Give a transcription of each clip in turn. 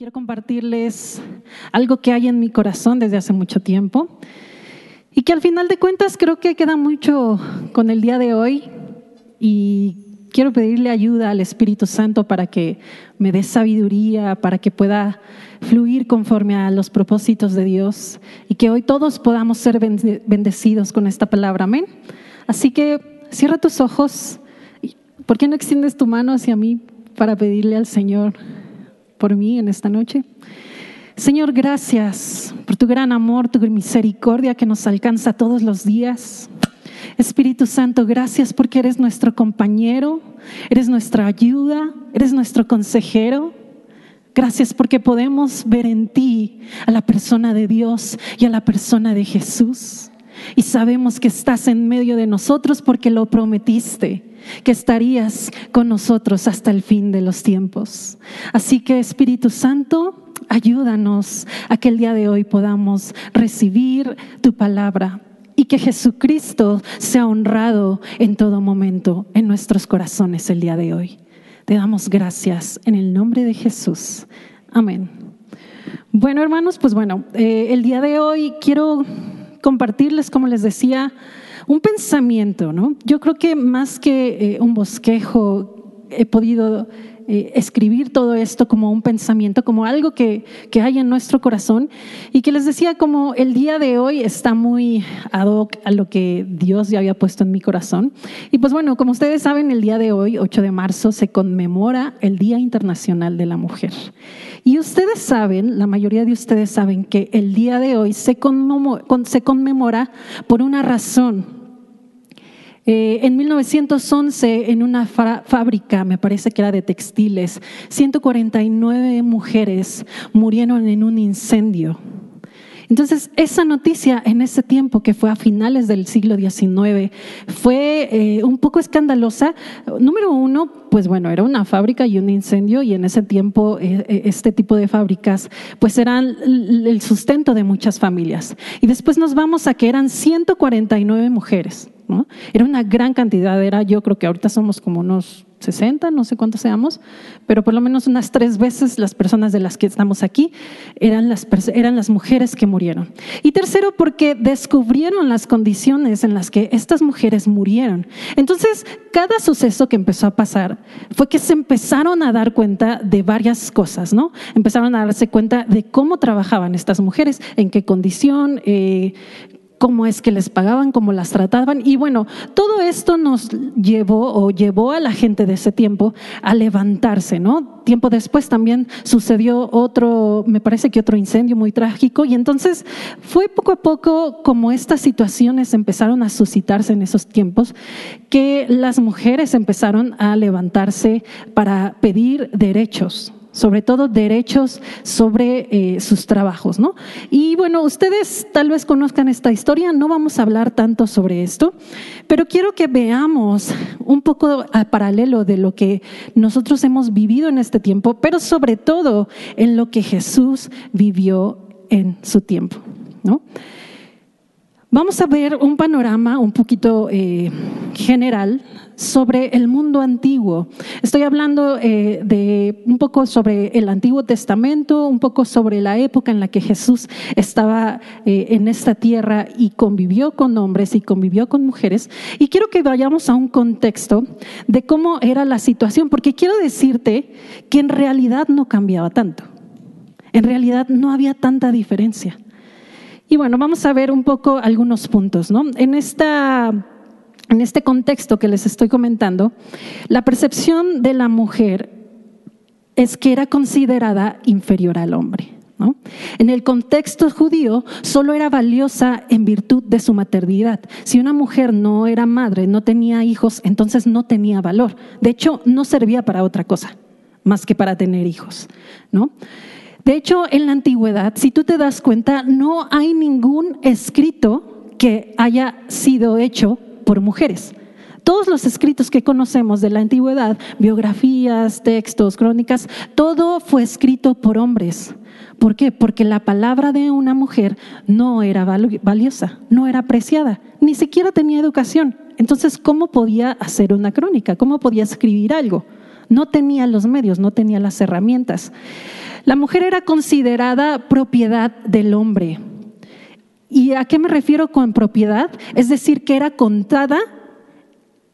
Quiero compartirles algo que hay en mi corazón desde hace mucho tiempo y que al final de cuentas creo que queda mucho con el día de hoy y quiero pedirle ayuda al Espíritu Santo para que me dé sabiduría, para que pueda fluir conforme a los propósitos de Dios y que hoy todos podamos ser bendecidos con esta palabra. Amén. Así que cierra tus ojos. ¿Por qué no extiendes tu mano hacia mí para pedirle al Señor? Por mí en esta noche. Señor, gracias por tu gran amor, tu misericordia que nos alcanza todos los días. Espíritu Santo, gracias porque eres nuestro compañero, eres nuestra ayuda, eres nuestro consejero. Gracias porque podemos ver en ti a la persona de Dios y a la persona de Jesús. Y sabemos que estás en medio de nosotros porque lo prometiste que estarías con nosotros hasta el fin de los tiempos. Así que Espíritu Santo, ayúdanos a que el día de hoy podamos recibir tu palabra y que Jesucristo sea honrado en todo momento en nuestros corazones el día de hoy. Te damos gracias en el nombre de Jesús. Amén. Bueno, hermanos, pues bueno, eh, el día de hoy quiero compartirles, como les decía, un pensamiento, ¿no? Yo creo que más que eh, un bosquejo, he podido eh, escribir todo esto como un pensamiento, como algo que, que, hay en nuestro corazón y que les decía como el día de hoy está muy ad hoc a lo que Dios ya había puesto en mi corazón. Y pues bueno, como ustedes saben, el día de hoy, 8 de marzo, se conmemora el Día Internacional de la Mujer. Y ustedes saben, la mayoría de ustedes saben que el día de hoy se conmemora por una razón eh, en 1911, en una fábrica, me parece que era de textiles, 149 mujeres murieron en un incendio. Entonces, esa noticia en ese tiempo, que fue a finales del siglo XIX, fue eh, un poco escandalosa. Número uno, pues bueno, era una fábrica y un incendio y en ese tiempo eh, este tipo de fábricas pues eran el sustento de muchas familias. Y después nos vamos a que eran 149 mujeres. Era una gran cantidad, era yo creo que ahorita somos como unos 60, no sé cuántos seamos, pero por lo menos unas tres veces las personas de las que estamos aquí eran las, eran las mujeres que murieron. Y tercero, porque descubrieron las condiciones en las que estas mujeres murieron. Entonces, cada suceso que empezó a pasar fue que se empezaron a dar cuenta de varias cosas, ¿no? Empezaron a darse cuenta de cómo trabajaban estas mujeres, en qué condición, eh, cómo es que les pagaban, cómo las trataban. Y bueno, todo esto nos llevó o llevó a la gente de ese tiempo a levantarse, ¿no? Tiempo después también sucedió otro, me parece que otro incendio muy trágico. Y entonces fue poco a poco como estas situaciones empezaron a suscitarse en esos tiempos, que las mujeres empezaron a levantarse para pedir derechos sobre todo derechos sobre eh, sus trabajos, ¿no? Y bueno, ustedes tal vez conozcan esta historia, no vamos a hablar tanto sobre esto, pero quiero que veamos un poco a paralelo de lo que nosotros hemos vivido en este tiempo, pero sobre todo en lo que Jesús vivió en su tiempo, ¿no? Vamos a ver un panorama un poquito eh, general sobre el mundo antiguo. Estoy hablando eh, de un poco sobre el Antiguo Testamento, un poco sobre la época en la que Jesús estaba eh, en esta tierra y convivió con hombres y convivió con mujeres. Y quiero que vayamos a un contexto de cómo era la situación, porque quiero decirte que en realidad no cambiaba tanto. En realidad no había tanta diferencia. Y bueno, vamos a ver un poco algunos puntos. ¿no? En, esta, en este contexto que les estoy comentando, la percepción de la mujer es que era considerada inferior al hombre. En el contexto judío solo era valiosa en virtud de su maternidad. Si una mujer no era madre, no tenía hijos, entonces no tenía valor. De hecho, no servía para otra cosa más que para tener hijos. De hecho, en la antigüedad, si tú te das cuenta, no hay ningún escrito que haya sido hecho por mujeres. Todos los escritos que conocemos de la antigüedad, biografías, textos, crónicas, todo fue escrito por hombres. ¿Por qué? Porque la palabra de una mujer no era valiosa, no era apreciada, ni siquiera tenía educación. Entonces, ¿cómo podía hacer una crónica? ¿Cómo podía escribir algo? no tenía los medios, no tenía las herramientas. La mujer era considerada propiedad del hombre. ¿Y a qué me refiero con propiedad? Es decir, que era contada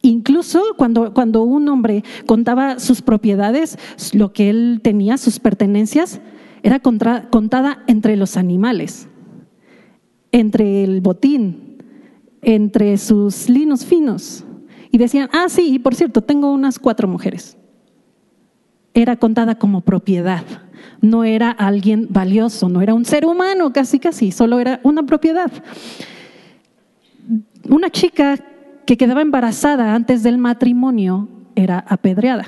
Incluso cuando, cuando, un hombre contaba sus propiedades, lo que él tenía, sus pertenencias, era contada entre los animales, entre el botín, entre sus linos finos. Y decían, ah, sí, y por cierto, tengo unas cuatro mujeres. Era contada como propiedad no era alguien valioso, no era un ser humano, casi casi, solo era una propiedad. Una chica que quedaba embarazada antes del matrimonio era apedreada.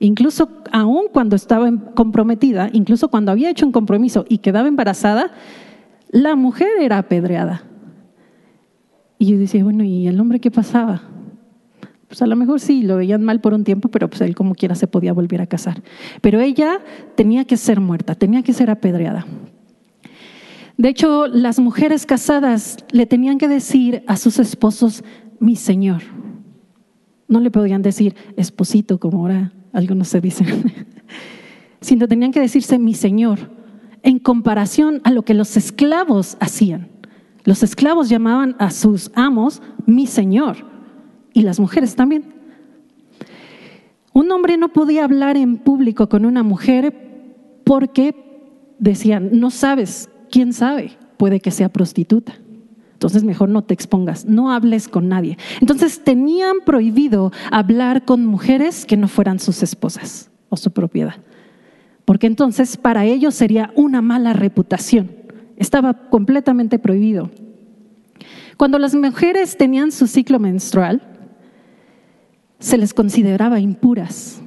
Incluso aún cuando estaba comprometida, incluso cuando había hecho un compromiso y quedaba embarazada, la mujer era apedreada. Y yo decía, bueno, ¿y el hombre qué pasaba? Pues a lo mejor sí, lo veían mal por un tiempo, pero pues él como quiera se podía volver a casar. Pero ella tenía que ser muerta, tenía que ser apedreada. De hecho, las mujeres casadas le tenían que decir a sus esposos, mi señor. No le podían decir esposito, como ahora algunos se dicen, sino tenían que decirse mi señor, en comparación a lo que los esclavos hacían. Los esclavos llamaban a sus amos mi señor y las mujeres también. Un hombre no podía hablar en público con una mujer porque decían, no sabes, quién sabe, puede que sea prostituta. Entonces mejor no te expongas, no hables con nadie. Entonces tenían prohibido hablar con mujeres que no fueran sus esposas o su propiedad, porque entonces para ellos sería una mala reputación. Estaba completamente prohibido. Cuando las mujeres tenían su ciclo menstrual, se les consideraba impuras.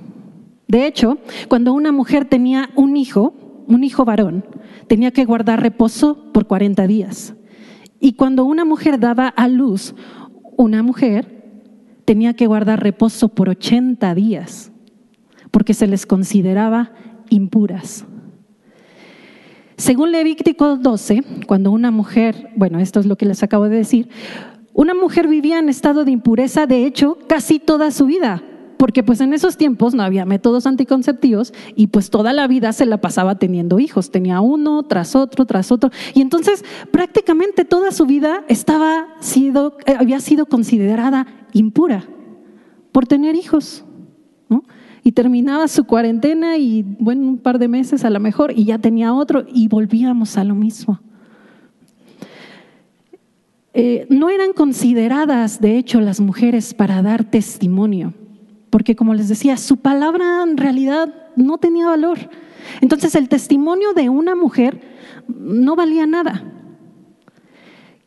De hecho, cuando una mujer tenía un hijo, un hijo varón, tenía que guardar reposo por 40 días. Y cuando una mujer daba a luz una mujer, tenía que guardar reposo por 80 días, porque se les consideraba impuras. Según Levítico 12, cuando una mujer, bueno, esto es lo que les acabo de decir, una mujer vivía en estado de impureza, de hecho, casi toda su vida, porque pues en esos tiempos no había métodos anticonceptivos y pues toda la vida se la pasaba teniendo hijos, tenía uno tras otro, tras otro, y entonces prácticamente toda su vida estaba sido, eh, había sido considerada impura por tener hijos. Y terminaba su cuarentena y bueno, un par de meses a lo mejor y ya tenía otro y volvíamos a lo mismo. Eh, no eran consideradas, de hecho, las mujeres para dar testimonio, porque como les decía, su palabra en realidad no tenía valor. Entonces el testimonio de una mujer no valía nada.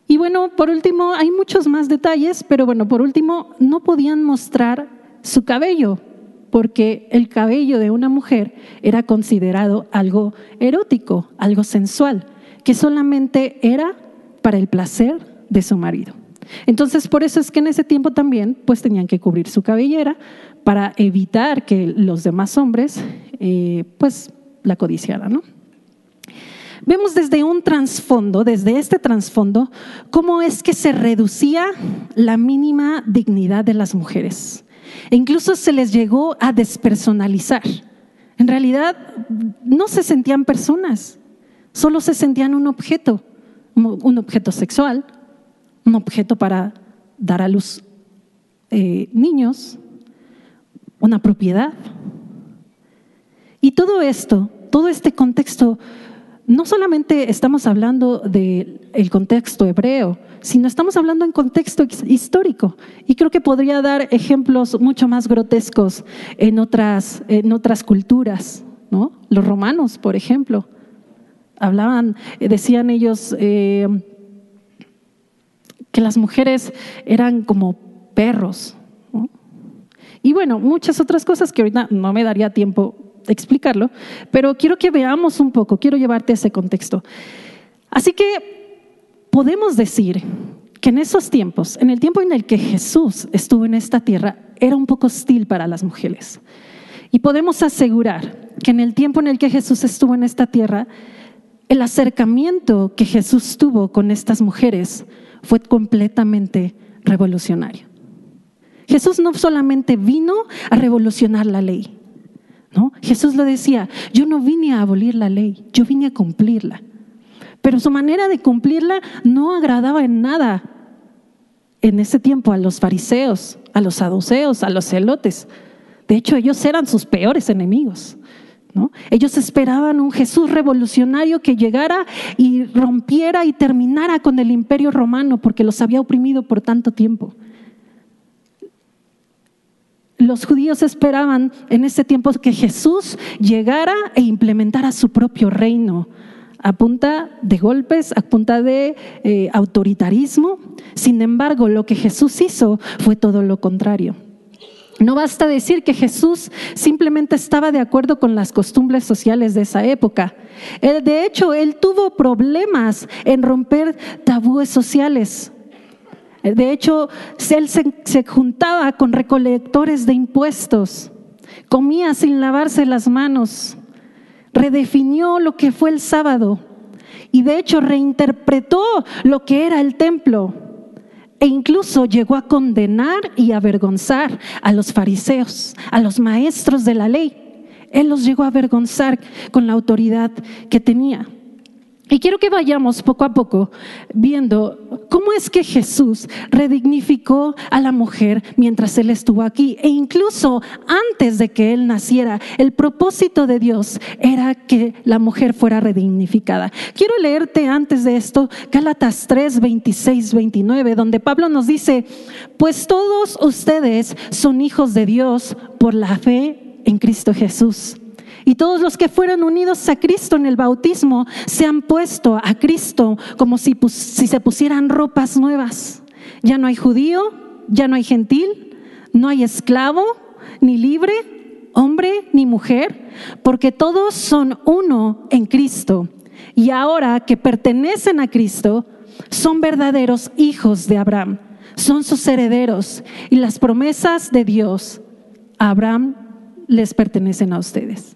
Y bueno, por último, hay muchos más detalles, pero bueno, por último, no podían mostrar su cabello, porque el cabello de una mujer era considerado algo erótico, algo sensual, que solamente era para el placer de su marido. Entonces, por eso es que en ese tiempo también, pues tenían que cubrir su cabellera para evitar que los demás hombres, eh, pues, la codiciaran. Vemos desde un trasfondo, desde este trasfondo, cómo es que se reducía la mínima dignidad de las mujeres. E incluso se les llegó a despersonalizar. En realidad, no se sentían personas, solo se sentían un objeto, un objeto sexual, un objeto para dar a luz eh, niños, una propiedad. Y todo esto, todo este contexto, no solamente estamos hablando del contexto hebreo, sino estamos hablando en contexto histórico. Y creo que podría dar ejemplos mucho más grotescos en otras, en otras culturas. ¿no? Los romanos, por ejemplo, hablaban, decían ellos, eh, que las mujeres eran como perros. Y bueno, muchas otras cosas que ahorita no me daría tiempo de explicarlo, pero quiero que veamos un poco, quiero llevarte a ese contexto. Así que podemos decir que en esos tiempos, en el tiempo en el que Jesús estuvo en esta tierra, era un poco hostil para las mujeres. Y podemos asegurar que en el tiempo en el que Jesús estuvo en esta tierra, el acercamiento que Jesús tuvo con estas mujeres fue completamente revolucionario. Jesús no solamente vino a revolucionar la ley, ¿no? Jesús lo decía, yo no vine a abolir la ley, yo vine a cumplirla. Pero su manera de cumplirla no agradaba en nada en ese tiempo a los fariseos, a los saduceos, a los celotes. De hecho, ellos eran sus peores enemigos. Ellos esperaban un Jesús revolucionario que llegara y rompiera y terminara con el imperio romano porque los había oprimido por tanto tiempo. Los judíos esperaban en ese tiempo que Jesús llegara e implementara su propio reino a punta de golpes, a punta de eh, autoritarismo. Sin embargo, lo que Jesús hizo fue todo lo contrario. No basta decir que Jesús simplemente estaba de acuerdo con las costumbres sociales de esa época. De hecho, él tuvo problemas en romper tabúes sociales. De hecho, él se, se juntaba con recolectores de impuestos, comía sin lavarse las manos, redefinió lo que fue el sábado y de hecho reinterpretó lo que era el templo e incluso llegó a condenar y avergonzar a los fariseos, a los maestros de la ley. Él los llegó a avergonzar con la autoridad que tenía. Y quiero que vayamos poco a poco viendo cómo es que Jesús redignificó a la mujer mientras Él estuvo aquí. E incluso antes de que Él naciera, el propósito de Dios era que la mujer fuera redignificada. Quiero leerte antes de esto Gálatas 3, 26, 29, donde Pablo nos dice, pues todos ustedes son hijos de Dios por la fe en Cristo Jesús. Y todos los que fueron unidos a Cristo en el bautismo se han puesto a Cristo como si, se pusieran ropas nuevas. Ya no hay judío, ya no hay gentil, no hay esclavo ni libre, hombre ni mujer, porque todos son uno en Cristo. Y ahora que pertenecen a Cristo, son verdaderos hijos de Abraham, son sus herederos y las promesas de Dios a Abraham les pertenecen a ustedes.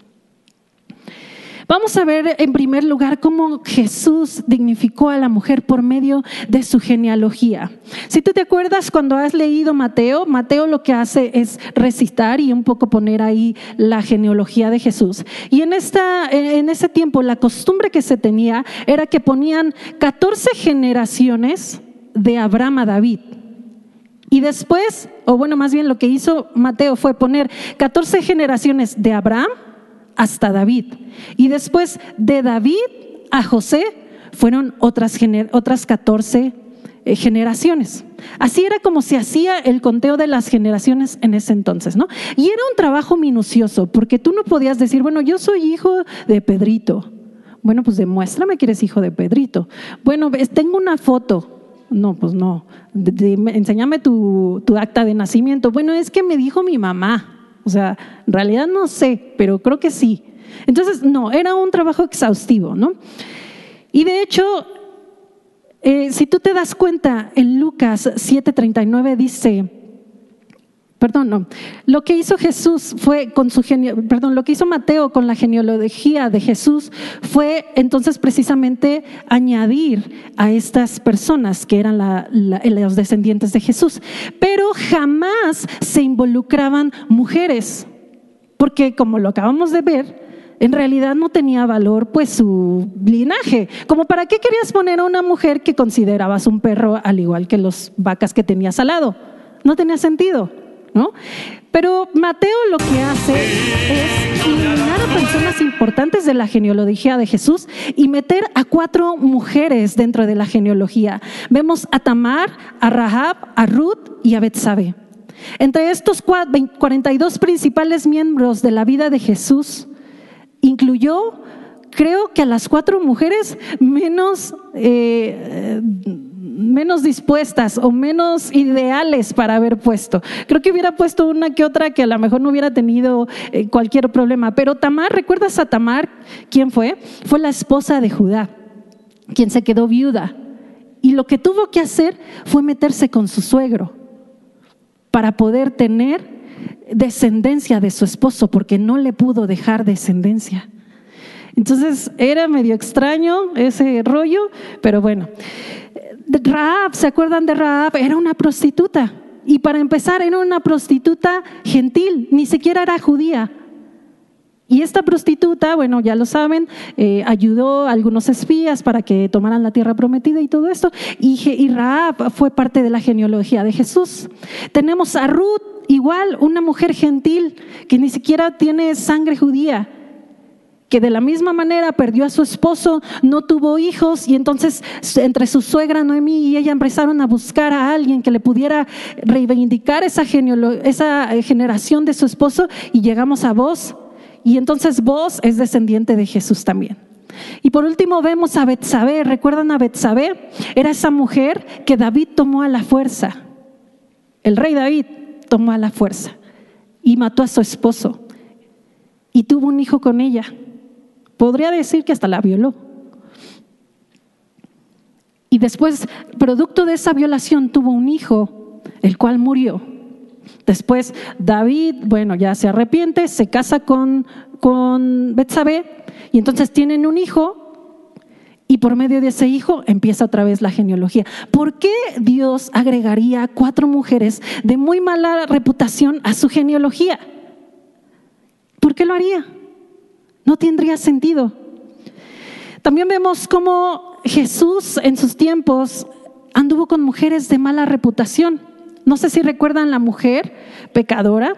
Vamos a ver en primer lugar cómo Jesús dignificó a la mujer por medio de su genealogía. Si tú te acuerdas cuando has leído Mateo, Mateo lo que hace es recitar y un poco poner ahí la genealogía de Jesús. Y en, esta, en ese tiempo la costumbre que se tenía era que ponían 14 generaciones de Abraham a David. Y después, o bueno, más bien lo que hizo Mateo fue poner 14 generaciones de Abraham hasta David. Y después de David a José fueron otras, otras 14 eh, generaciones. Así era como se hacía el conteo de las generaciones en ese entonces, ¿no? Y era un trabajo minucioso, porque tú no podías decir, bueno, yo soy hijo de Pedrito. Bueno, pues demuéstrame que eres hijo de Pedrito. Bueno, tengo una foto. No, pues no. enséñame tu, tu acta de nacimiento. Bueno, es que me dijo mi mamá. O sea, en realidad no sé, pero creo que sí. Entonces, no, era un trabajo exhaustivo, ¿no? Y de hecho, eh, si tú te das cuenta, en Lucas 7:39 dice, Perdón, no. Lo que hizo Jesús fue con su perdón, lo que hizo Mateo con la genealogía de Jesús fue entonces precisamente añadir a estas personas que eran los descendientes de Jesús. Pero jamás se involucraban mujeres, porque como lo acabamos de ver, en realidad no tenía valor pues su linaje. Como para qué querías poner a una mujer que considerabas un perro al igual que los vacas que tenías al lado? No tenía sentido. ¿No? Pero Mateo lo que hace es eliminar a personas importantes de la genealogía de Jesús y meter a cuatro mujeres dentro de la genealogía. Vemos a Tamar, a Rahab, a Ruth y a Betsabe. Entre estos 42 principales miembros de la vida de Jesús, incluyó, creo que a las cuatro mujeres menos... Eh, menos dispuestas o menos ideales para haber puesto. Creo que hubiera puesto una que otra que a lo mejor no hubiera tenido eh, cualquier problema. Pero Tamar, ¿recuerdas a Tamar? ¿Quién fue? Fue la esposa de Judá, quien se quedó viuda. Y lo que tuvo que hacer fue meterse con su suegro para poder tener descendencia de su esposo, porque no le pudo dejar descendencia. Entonces era medio extraño ese rollo, pero bueno. Raab, ¿se acuerdan de Raab? Era una prostituta. Y para empezar, era una prostituta gentil, ni siquiera era judía. Y esta prostituta, bueno, ya lo saben, eh, ayudó a algunos espías para que tomaran la tierra prometida y todo esto. Y, y Raab fue parte de la genealogía de Jesús. Tenemos a Ruth, igual, una mujer gentil que ni siquiera tiene sangre judía que de la misma manera perdió a su esposo, no tuvo hijos y entonces entre su suegra Noemí y ella empezaron a buscar a alguien que le pudiera reivindicar esa, eh, generación de su esposo y llegamos a vos y entonces vos es descendiente de Jesús también. Y por último vemos a Betsabé, ¿recuerdan a Betsabé? Era esa mujer que David tomó a la fuerza. El rey David tomó a la fuerza y mató a su esposo y tuvo un hijo con ella. Podría decir que hasta la violó. Y después, producto de esa violación, tuvo un hijo, el cual murió. Después David, bueno, ya se arrepiente, se casa con, con Betsabé y entonces tienen un hijo y por medio de ese hijo empieza otra vez la genealogía. ¿Por qué Dios agregaría cuatro mujeres de muy mala reputación a su genealogía? ¿Por qué lo haría? No tendría sentido. También vemos cómo Jesús en sus tiempos anduvo con mujeres de mala reputación. No sé si recuerdan la mujer pecadora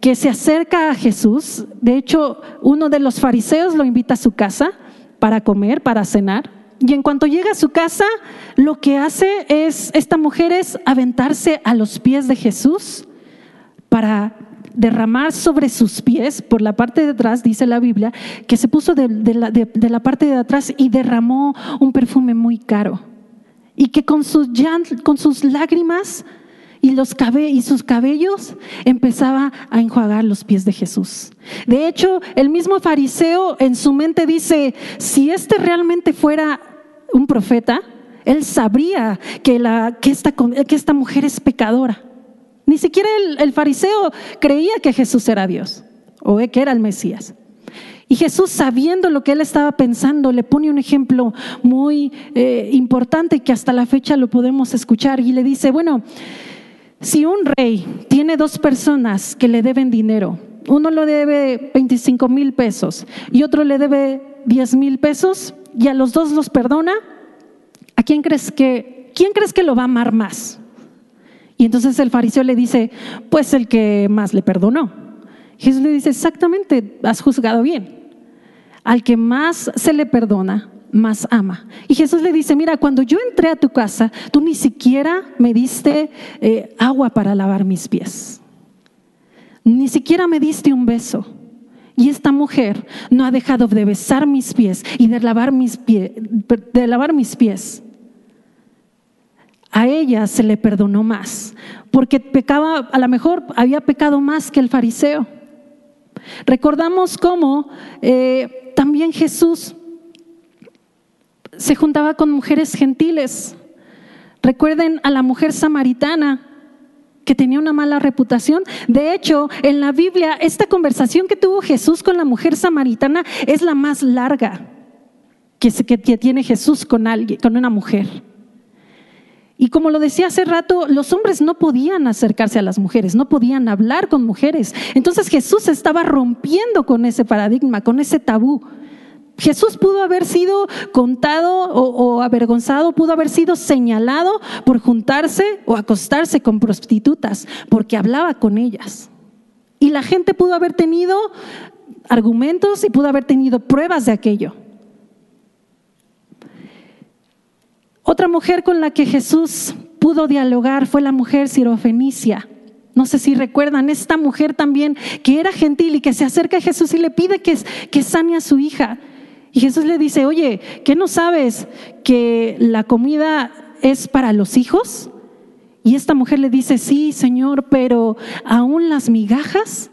que se acerca a Jesús. De hecho, uno de los fariseos lo invita a su casa para comer, para cenar. Y en cuanto llega a su casa, lo que hace es, esta mujer es aventarse a los pies de Jesús para derramar sobre sus pies, por la parte de atrás, dice la Biblia, que se puso de, la, parte de atrás y derramó un perfume muy caro. Y que con sus, con sus lágrimas y, los y sus cabellos empezaba a enjuagar los pies de Jesús. De hecho, el mismo fariseo en su mente dice, si este realmente fuera un profeta, él sabría que, la, que, esta, que esta mujer es pecadora. Ni siquiera el, fariseo creía que Jesús era Dios o que era el Mesías. Y Jesús, sabiendo lo que él estaba pensando, le pone un ejemplo muy eh, importante que hasta la fecha lo podemos escuchar y le dice, bueno, si un rey tiene dos personas que le deben dinero, uno le debe 25 mil pesos y otro le debe 10 mil pesos y a los dos los perdona, ¿a quién crees que, quién crees que lo va a amar más? Y entonces el fariseo le dice, pues el que más le perdonó. Jesús le dice, exactamente, has juzgado bien. Al que más se le perdona, más ama. Y Jesús le dice, mira, cuando yo entré a tu casa, tú ni siquiera me diste eh, agua para lavar mis pies. Ni siquiera me diste un beso. Y esta mujer no ha dejado de besar mis pies y de lavar mis, de lavar mis pies a ella se le perdonó más, porque pecaba, a lo mejor había pecado más que el fariseo. Recordamos cómo eh, también Jesús se juntaba con mujeres gentiles. Recuerden a la mujer samaritana que tenía una mala reputación. De hecho, en la Biblia, esta conversación que tuvo Jesús con la mujer samaritana es la más larga que, que tiene Jesús con alguien, con una mujer. Y como lo decía hace rato, los hombres no podían acercarse a las mujeres, no podían hablar con mujeres. Entonces Jesús estaba rompiendo con ese paradigma, con ese tabú. Jesús pudo haber sido contado o, avergonzado, pudo haber sido señalado por juntarse o acostarse con prostitutas, porque hablaba con ellas. Y la gente pudo haber tenido argumentos y pudo haber tenido pruebas de aquello. Otra mujer con la que Jesús pudo dialogar fue la mujer sirofenicia. No sé si recuerdan, esta mujer también que era gentil y que se acerca a Jesús y le pide que, que sane a su hija. Y Jesús le dice, oye, ¿qué no sabes que la comida es para los hijos? Y esta mujer le dice, sí, Señor, pero aún las migajas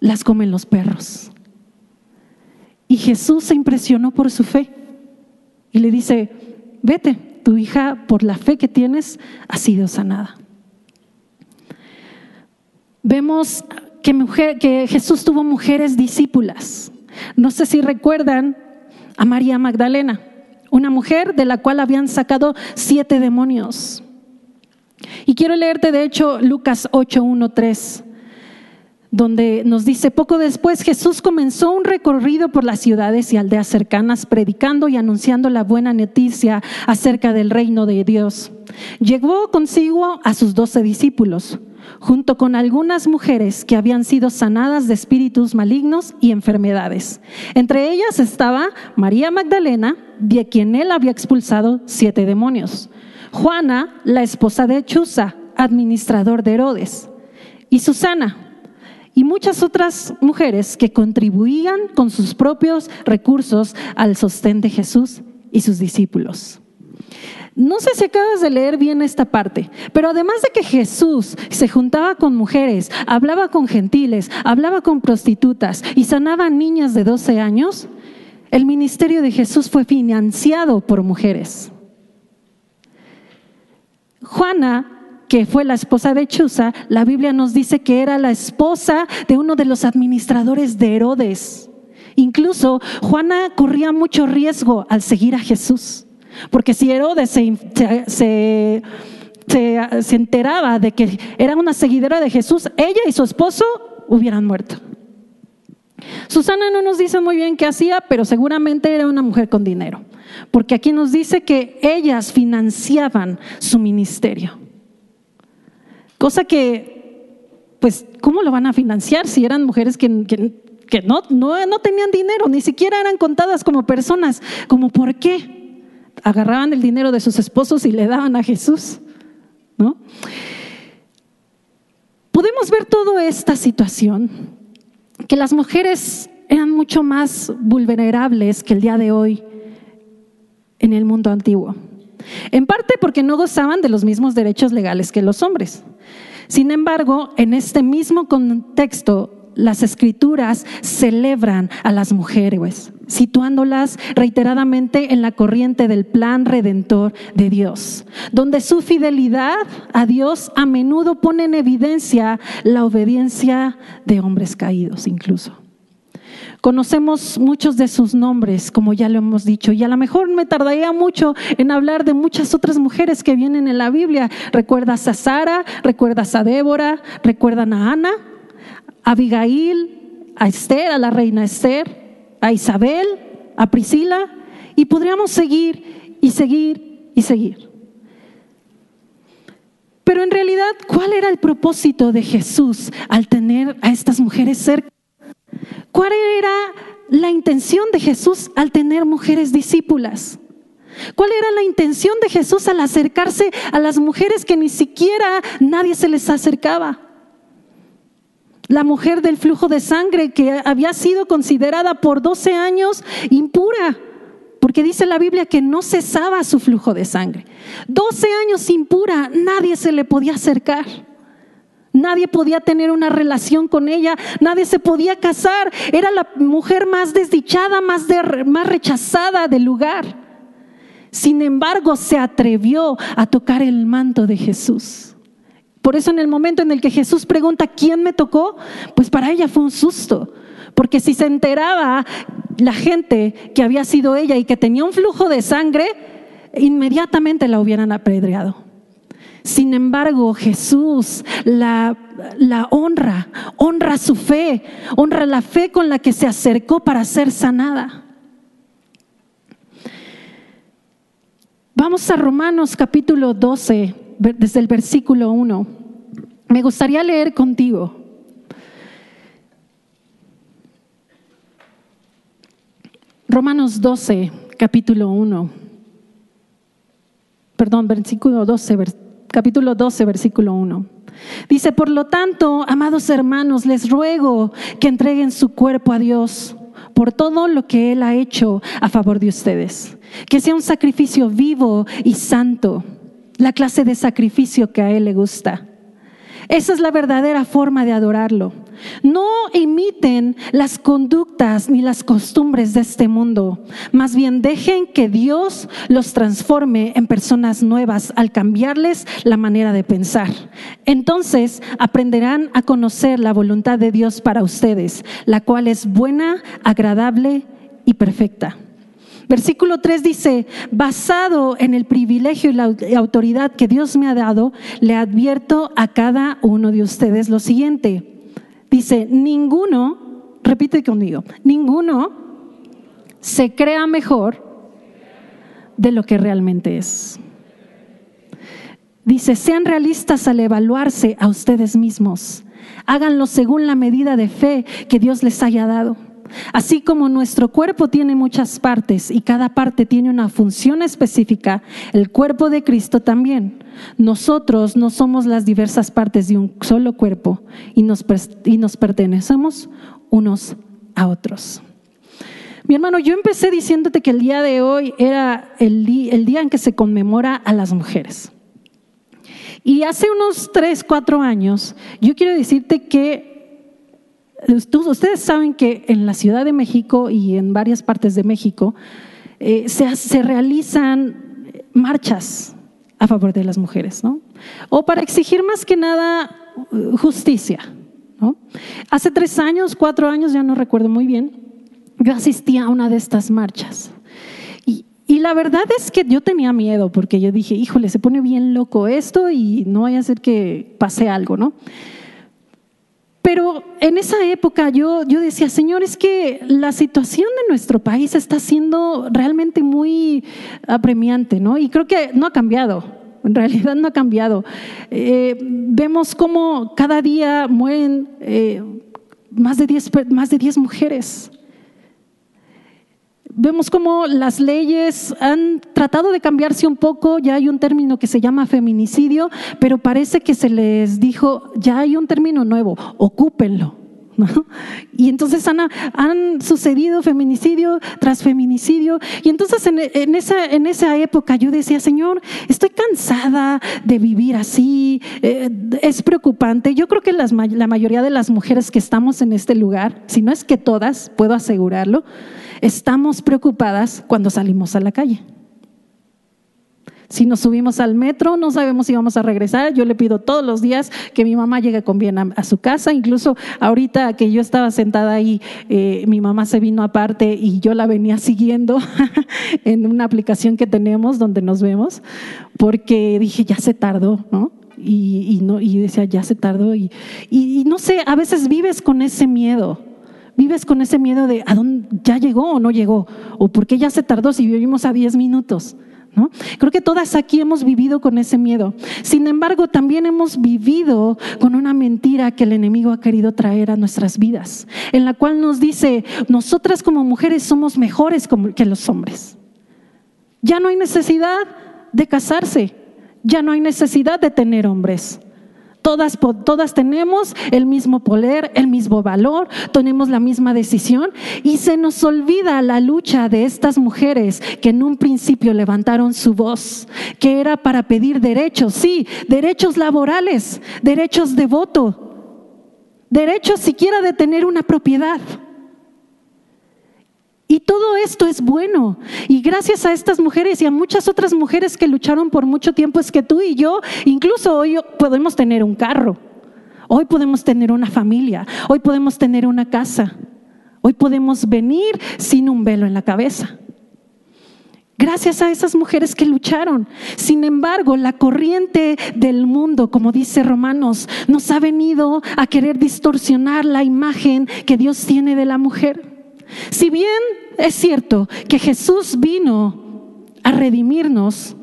las comen los perros. Y Jesús se impresionó por su fe y le dice, vete, tu hija, por la fe que tienes, ha sido sanada. Vemos que, Jesús tuvo mujeres discípulas. No sé si recuerdan a María Magdalena, una mujer de la cual habían sacado siete demonios. Y quiero leerte, de hecho, Lucas 8, 1, 3 donde nos dice, poco después Jesús comenzó un recorrido por las ciudades y aldeas cercanas, predicando y anunciando la buena noticia acerca del reino de Dios. Llegó consigo a sus doce discípulos, junto con algunas mujeres que habían sido sanadas de espíritus malignos y enfermedades. Entre ellas estaba María Magdalena, de quien él había expulsado siete demonios. Juana, la esposa de Chuza, administrador de Herodes. Y Susana, y muchas otras mujeres que contribuían con sus propios recursos al sostén de Jesús y sus discípulos. No sé si acabas de leer bien esta parte, pero además de que Jesús se juntaba con mujeres, hablaba con gentiles, hablaba con prostitutas y sanaba niñas de 12 años, el ministerio de Jesús fue financiado por mujeres. Juana que fue la esposa de Chuza, la Biblia nos dice que era la esposa de uno de los administradores de Herodes. Incluso Juana corría mucho riesgo al seguir a Jesús, porque si Herodes se, enteraba de que era una seguidora de Jesús, ella y su esposo hubieran muerto. Susana no nos dice muy bien qué hacía, pero seguramente era una mujer con dinero, porque aquí nos dice que ellas financiaban su ministerio. Cosa que, pues, ¿cómo lo van a financiar si eran mujeres que, no, no, tenían dinero, ni siquiera eran contadas como personas? ¿Como por qué? Agarraban el dinero de sus esposos y le daban a Jesús, ¿no? Podemos ver toda esta situación, que las mujeres eran mucho más vulnerables que el día de hoy en el mundo antiguo. En parte porque no gozaban de los mismos derechos legales que los hombres. Sin embargo, en este mismo contexto, las escrituras celebran a las mujeres, situándolas reiteradamente en la corriente del plan redentor de Dios, donde su fidelidad a Dios a menudo pone en evidencia la obediencia de hombres caídos incluso. Conocemos muchos de sus nombres, como ya lo hemos dicho, y a lo mejor me tardaría mucho en hablar de muchas otras mujeres que vienen en la Biblia. ¿Recuerdas a Sara? ¿Recuerdas a Débora? ¿Recuerdan a Ana? ¿A Abigail? ¿A Esther? ¿A la reina Esther? ¿A Isabel? ¿A Priscila? Y podríamos seguir y seguir y seguir. Pero en realidad, ¿cuál era el propósito de Jesús al tener a estas mujeres cerca? ¿Cuál era la intención de Jesús al tener mujeres discípulas? ¿Cuál era la intención de Jesús al acercarse a las mujeres que ni siquiera nadie se les acercaba? La mujer del flujo de sangre que había sido considerada por 12 años impura, porque dice la Biblia que no cesaba su flujo de sangre. 12 años impura, nadie se le podía acercar. Nadie podía tener una relación con ella, nadie se podía casar. Era la mujer más desdichada, más, más rechazada del lugar. Sin embargo, se atrevió a tocar el manto de Jesús. Por eso en el momento en el que Jesús pregunta, ¿quién me tocó? Pues para ella fue un susto. Porque si se enteraba la gente que había sido ella y que tenía un flujo de sangre, inmediatamente la hubieran apedreado. Sin embargo, Jesús la, honra, honra su fe, honra la fe con la que se acercó para ser sanada. Vamos a Romanos capítulo 12, desde el versículo 1. Me gustaría leer contigo. Romanos 12, capítulo 1. Perdón, versículo 12, capítulo 12, versículo 1. Dice, por lo tanto, amados hermanos, les ruego que entreguen su cuerpo a Dios por todo lo que Él ha hecho a favor de ustedes. Que sea un sacrificio vivo y santo, la clase de sacrificio que a Él le gusta. Esa es la verdadera forma de adorarlo. No imiten las conductas ni las costumbres de este mundo. Más bien dejen que Dios los transforme en personas nuevas al cambiarles la manera de pensar. Entonces aprenderán a conocer la voluntad de Dios para ustedes, la cual es buena, agradable y perfecta. Versículo 3 dice, basado en el privilegio y la autoridad que Dios me ha dado, le advierto a cada uno de ustedes lo siguiente. Dice, ninguno, repite conmigo, ninguno se crea mejor de lo que realmente es. Dice, sean realistas al evaluarse a ustedes mismos. Háganlo según la medida de fe que Dios les haya dado. Así como nuestro cuerpo tiene muchas partes y cada parte tiene una función específica, el cuerpo de Cristo también. Nosotros no somos las diversas partes de un solo cuerpo y nos, y nos pertenecemos unos a otros. Mi hermano, yo empecé diciéndote que el día de hoy era el, el día en que se conmemora a las mujeres. Y hace unos tres, cuatro años, yo quiero decirte que ustedes saben que en la Ciudad de México y en varias partes de México eh, se, realizan marchas a favor de las mujeres, ¿no? O para exigir más que nada uh, justicia, ¿no? Hace tres años, cuatro años, ya no recuerdo muy bien, yo asistí a una de estas marchas. Y, la verdad es que yo tenía miedo porque yo dije, híjole, se pone bien loco esto y no vaya a ser que pase algo, ¿no? Pero en esa época yo, yo decía, Señor, es que la situación de nuestro país está siendo realmente muy apremiante, ¿no? Y creo que no ha cambiado. En realidad no ha cambiado. Eh, vemos cómo cada día mueren eh, más de 10 más de mujeres vemos cómo las leyes han tratado de cambiarse un poco, ya hay un término que se llama feminicidio, pero parece que se les dijo, ya hay un término nuevo, ocúpenlo. Y entonces han, han, sucedido feminicidio tras feminicidio. Y entonces en, esa, en esa época yo decía, Señor, estoy cansada de vivir así, eh, es preocupante. Yo creo que las, la mayoría de las mujeres que estamos en este lugar, si no es que todas, puedo asegurarlo, estamos preocupadas cuando salimos a la calle. Si nos subimos al metro, no sabemos si vamos a regresar. Yo le pido todos los días que mi mamá llegue con bien a, su casa. Incluso ahorita que yo estaba sentada ahí, eh, mi mamá se vino aparte y yo la venía siguiendo en una aplicación que tenemos donde nos vemos, porque dije, ya se tardó, ¿no? Y, no, y decía, ya se tardó. y no sé, a veces vives con ese miedo vives con ese miedo de ¿a dónde ya llegó o no llegó? ¿O por qué ya se tardó si vivimos a 10 minutos? ¿No? Creo que todas aquí hemos vivido con ese miedo. Sin embargo, también hemos vivido con una mentira que el enemigo ha querido traer a nuestras vidas, en la cual nos dice, nosotras como mujeres somos mejores que los hombres. Ya no hay necesidad de casarse, ya no hay necesidad de tener hombres. Todas, todas tenemos el mismo poder, el mismo valor, tenemos la misma decisión y se nos olvida la lucha de estas mujeres que en un principio levantaron su voz, que era para pedir derechos, sí, derechos laborales, derechos de voto, derechos siquiera de tener una propiedad. Y todo esto es bueno. Y gracias a estas mujeres y a muchas otras mujeres que lucharon por mucho tiempo es que tú y yo, incluso hoy podemos tener un carro, hoy podemos tener una familia, hoy podemos tener una casa, hoy podemos venir sin un velo en la cabeza. Gracias a esas mujeres que lucharon. Sin embargo, la corriente del mundo, como dice Romanos, nos ha venido a querer distorsionar la imagen que Dios tiene de la mujer. Si bien es cierto que Jesús vino a redimirnos,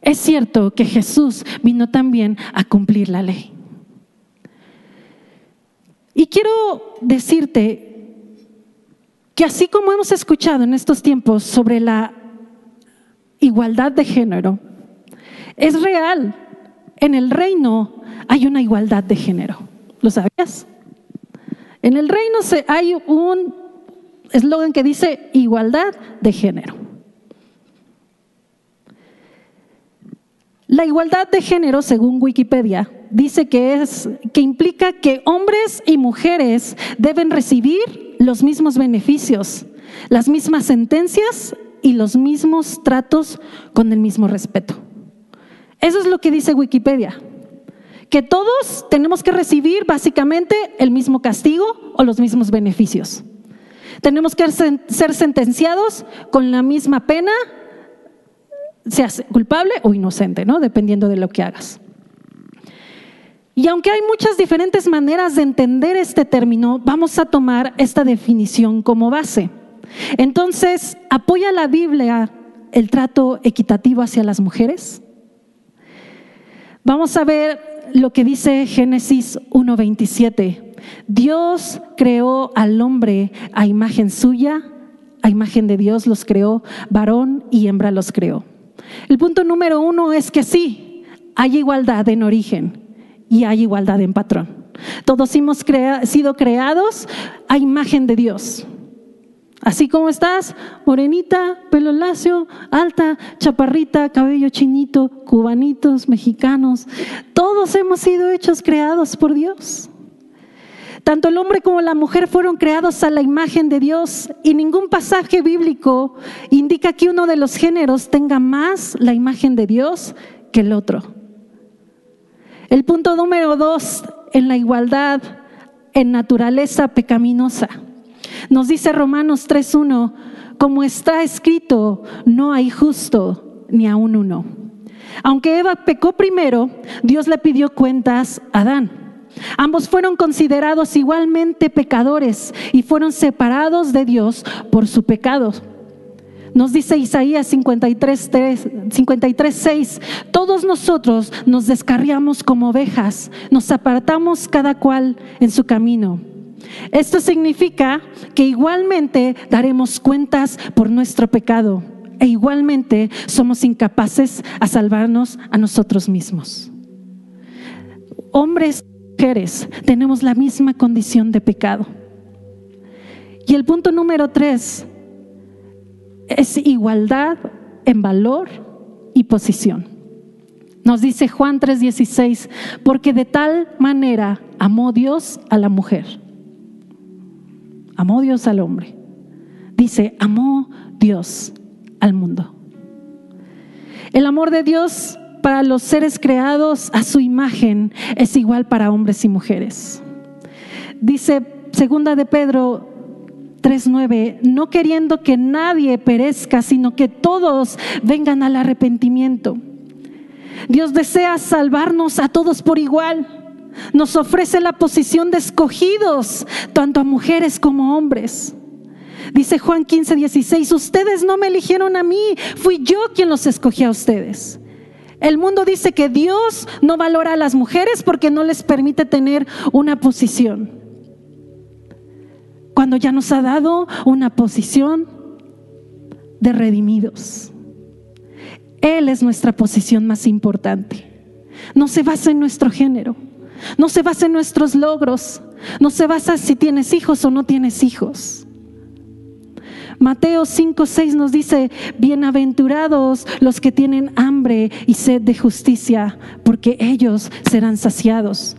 es cierto que Jesús vino también a cumplir la ley. Y quiero decirte que así como hemos escuchado en estos tiempos sobre la igualdad de género, es real. En el reino hay una igualdad de género. ¿Lo sabías? En el reino hay un eslogan que dice igualdad de género. La igualdad de género, según Wikipedia, dice que es que implica que hombres y mujeres deben recibir los mismos beneficios, las mismas sentencias y los mismos tratos con el mismo respeto. Eso es lo que dice Wikipedia que todos tenemos que recibir básicamente el mismo castigo o los mismos beneficios. Tenemos que ser sentenciados con la misma pena, seas culpable o inocente, ¿no? Dependiendo de lo que hagas. Y aunque hay muchas diferentes maneras de entender este término, vamos a tomar esta definición como base. Entonces, ¿apoya la Biblia el trato equitativo hacia las mujeres? Vamos a ver lo que dice Génesis 1.27. Dios creó al hombre a imagen suya, a imagen de Dios los creó, varón y hembra los creó. El punto número uno es que sí, hay igualdad en origen y hay igualdad en patrón. Todos hemos sido creados a imagen de Dios. Así como estás, morenita, pelo lacio, alta, chaparrita, cabello chinito, cubanitos, mexicanos, todos hemos sido hechos creados por Dios. Tanto el hombre como la mujer fueron creados a la imagen de Dios y ningún pasaje bíblico indica que uno de los géneros tenga más la imagen de Dios que el otro. El punto número dos en la igualdad en naturaleza pecaminosa. Nos dice Romanos 3.1, como está escrito, no hay justo ni aún uno. Aunque Eva pecó primero, Dios le pidió cuentas a Adán. Ambos fueron considerados igualmente pecadores y fueron separados de Dios por su pecado. Nos dice Isaías 53, 6, todos nosotros nos descarriamos como ovejas, nos apartamos cada cual en su camino. Esto significa que igualmente daremos cuentas por nuestro pecado e igualmente somos incapaces a salvarnos a nosotros mismos. Hombres mujeres tenemos la misma condición de pecado. Y el punto número tres es igualdad en valor y posición. Nos dice Juan 3:16, porque de tal manera amó Dios a la mujer. Amó Dios al hombre. Dice, amó Dios al mundo. El amor de Dios para los seres creados a su imagen es igual para hombres y mujeres. Dice segunda de Pedro 3:9, no queriendo que nadie perezca, sino que todos vengan al arrepentimiento. Dios desea salvarnos a todos por igual. Nos ofrece la posición de escogidos, tanto a mujeres como hombres. Dice Juan 15, 16, ustedes no me eligieron a mí, fui yo quien los escogí a ustedes. El mundo dice que Dios no valora a las mujeres porque no les permite tener una posición. Cuando ya nos ha dado una posición de redimidos. Él es nuestra posición más importante. No se basa en nuestro género. No se basa en nuestros logros. No se basa si tienes hijos o no tienes hijos. Mateo 5, 6 nos dice, bienaventurados los que tienen hambre y sed de justicia, porque ellos serán saciados.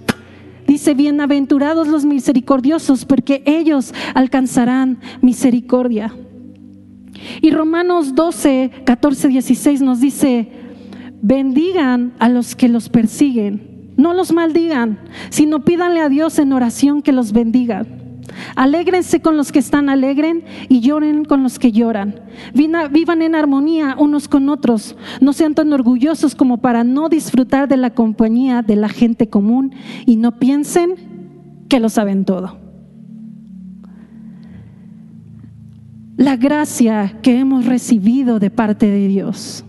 Dice, bienaventurados los misericordiosos, porque ellos alcanzarán misericordia. Y Romanos 12, 14, 16 nos dice, bendigan a los que los persiguen, no los maldigan, sino pídanle a Dios en oración que los bendiga. Alégrense con los que están alegres y lloren con los que lloran. Vivan en armonía unos con otros. No sean tan orgullosos como para no disfrutar de la compañía de la gente común y no piensen que lo saben todo. La gracia que hemos recibido de parte de Dios,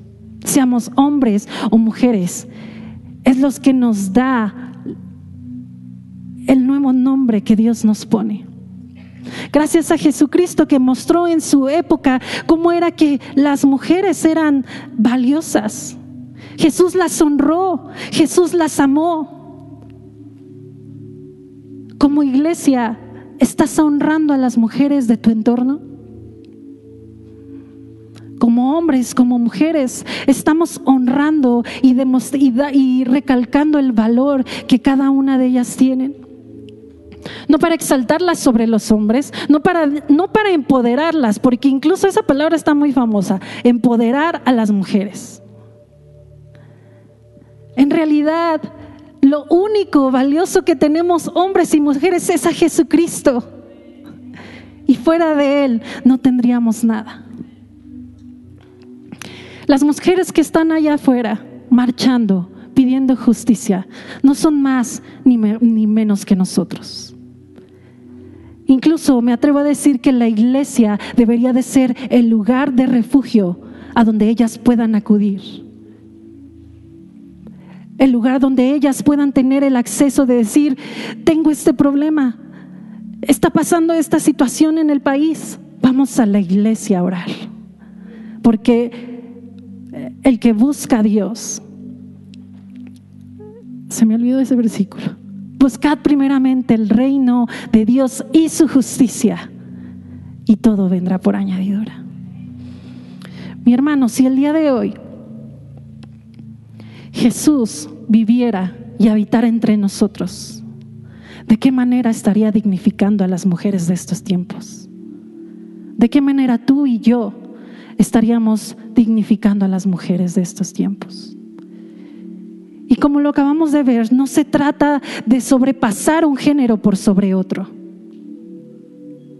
seamos hombres o mujeres, es lo que nos da el nuevo nombre que Dios nos pone. Gracias a Jesucristo que mostró en su época cómo era que las mujeres eran valiosas. Jesús las honró, Jesús las amó. Como iglesia, ¿estás honrando a las mujeres de tu entorno? Como hombres, como mujeres, estamos honrando y, recalcando el valor que cada una de ellas tienen no para exaltarlas sobre los hombres, no para, no para empoderarlas, porque incluso esa palabra está muy famosa, empoderar a las mujeres. En realidad, lo único valioso que tenemos hombres y mujeres es a Jesucristo. y fuera de Él no tendríamos nada. Las mujeres que están allá afuera marchando, pidiendo justicia, no son más ni, ni menos que nosotros. Incluso me atrevo a decir que la iglesia debería de ser el lugar de refugio a donde ellas puedan acudir. El lugar donde ellas puedan tener el acceso de decir, tengo este problema, está pasando esta situación en el país, vamos a la iglesia a orar. Porque el que busca a Dios, se me olvidó ese versículo Buscad primeramente el reino de Dios y su justicia y todo vendrá por añadidura. Mi hermano, si el día de hoy Jesús viviera y habitara entre nosotros, ¿de qué manera estaría dignificando a las mujeres de estos tiempos? ¿De qué manera tú y yo estaríamos dignificando a las mujeres de estos tiempos? Y como lo acabamos de ver, no se trata de sobrepasar un género por sobre otro.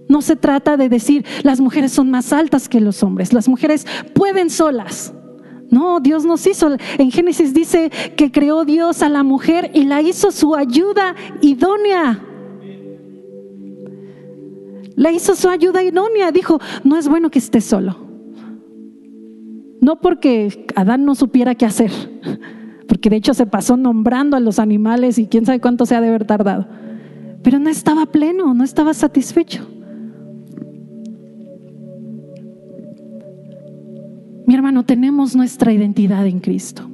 No se trata de decir las mujeres son más altas que los hombres, las mujeres pueden solas. No, Dios nos hizo. En Génesis dice que creó Dios a la mujer y la hizo su ayuda idónea. La hizo su ayuda idónea. Dijo, no es bueno que esté solo. No porque Adán no supiera qué hacer porque de hecho se pasó nombrando a los animales y quién sabe cuánto se ha de haber tardado. Pero no estaba pleno, no estaba satisfecho. Mi hermano, tenemos nuestra identidad en Cristo.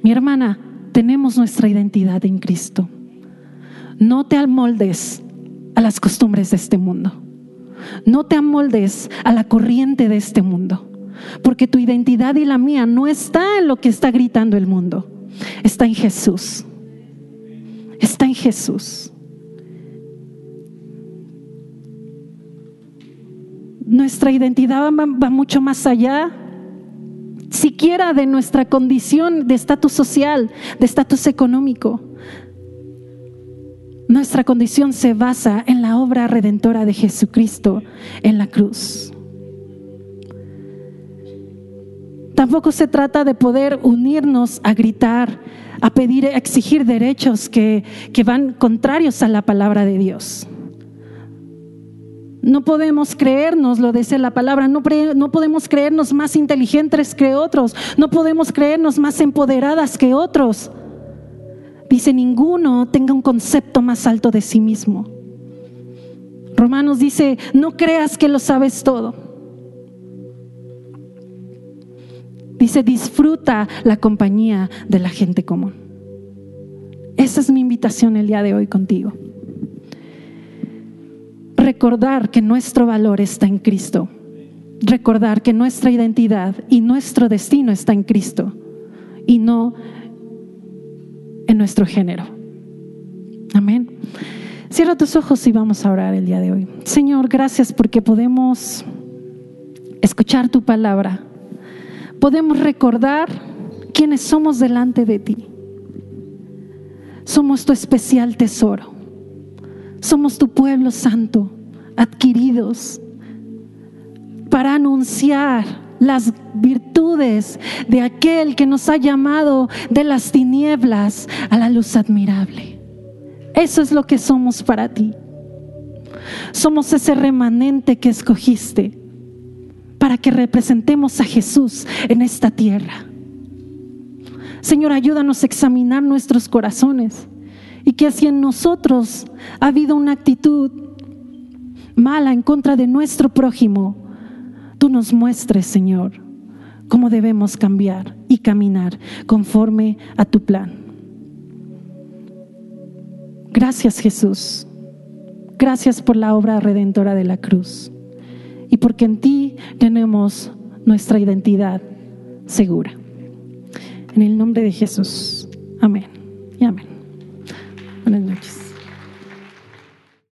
Mi hermana, tenemos nuestra identidad en Cristo. No te amoldes a las costumbres de este mundo. No te amoldes a la corriente de este mundo. Porque tu identidad y la mía no está en lo que está gritando el mundo está en Jesús. Está en Jesús. Nuestra identidad va, mucho más allá siquiera de nuestra condición de estatus social, de estatus económico. Nuestra condición se basa en la obra redentora de Jesucristo en la cruz. Tampoco se trata de poder unirnos a gritar, a pedir, a exigir derechos que, que van contrarios a la palabra de Dios. No podemos creernos, lo dice la palabra, no, no, podemos creernos más inteligentes que otros, no podemos creernos más empoderadas que otros. Dice, ninguno tenga un concepto más alto de sí mismo. Romanos dice, no creas que lo sabes todo. Dice, disfruta la compañía de la gente común. Esa es mi invitación el día de hoy contigo. Recordar que nuestro valor está en Cristo. Recordar que nuestra identidad y nuestro destino está en Cristo y no en nuestro género. Amén. Cierra tus ojos y vamos a orar el día de hoy. Señor, gracias porque podemos escuchar tu palabra podemos recordar quiénes somos delante de ti. Somos tu especial tesoro. Somos tu pueblo santo, adquiridos para anunciar las virtudes de aquel que nos ha llamado de las tinieblas a la luz admirable. Eso es lo que somos para ti. Somos ese remanente que escogiste para que representemos a Jesús en esta tierra. Señor, ayúdanos a examinar nuestros corazones y que si en nosotros ha habido una actitud mala en contra de nuestro prójimo, tú nos muestres, Señor, cómo debemos cambiar y caminar conforme a tu plan. Gracias Jesús. Gracias por la obra redentora de la cruz y porque en ti tenemos nuestra identidad segura. En el nombre de Jesús. Amén y amén. Buenas noches.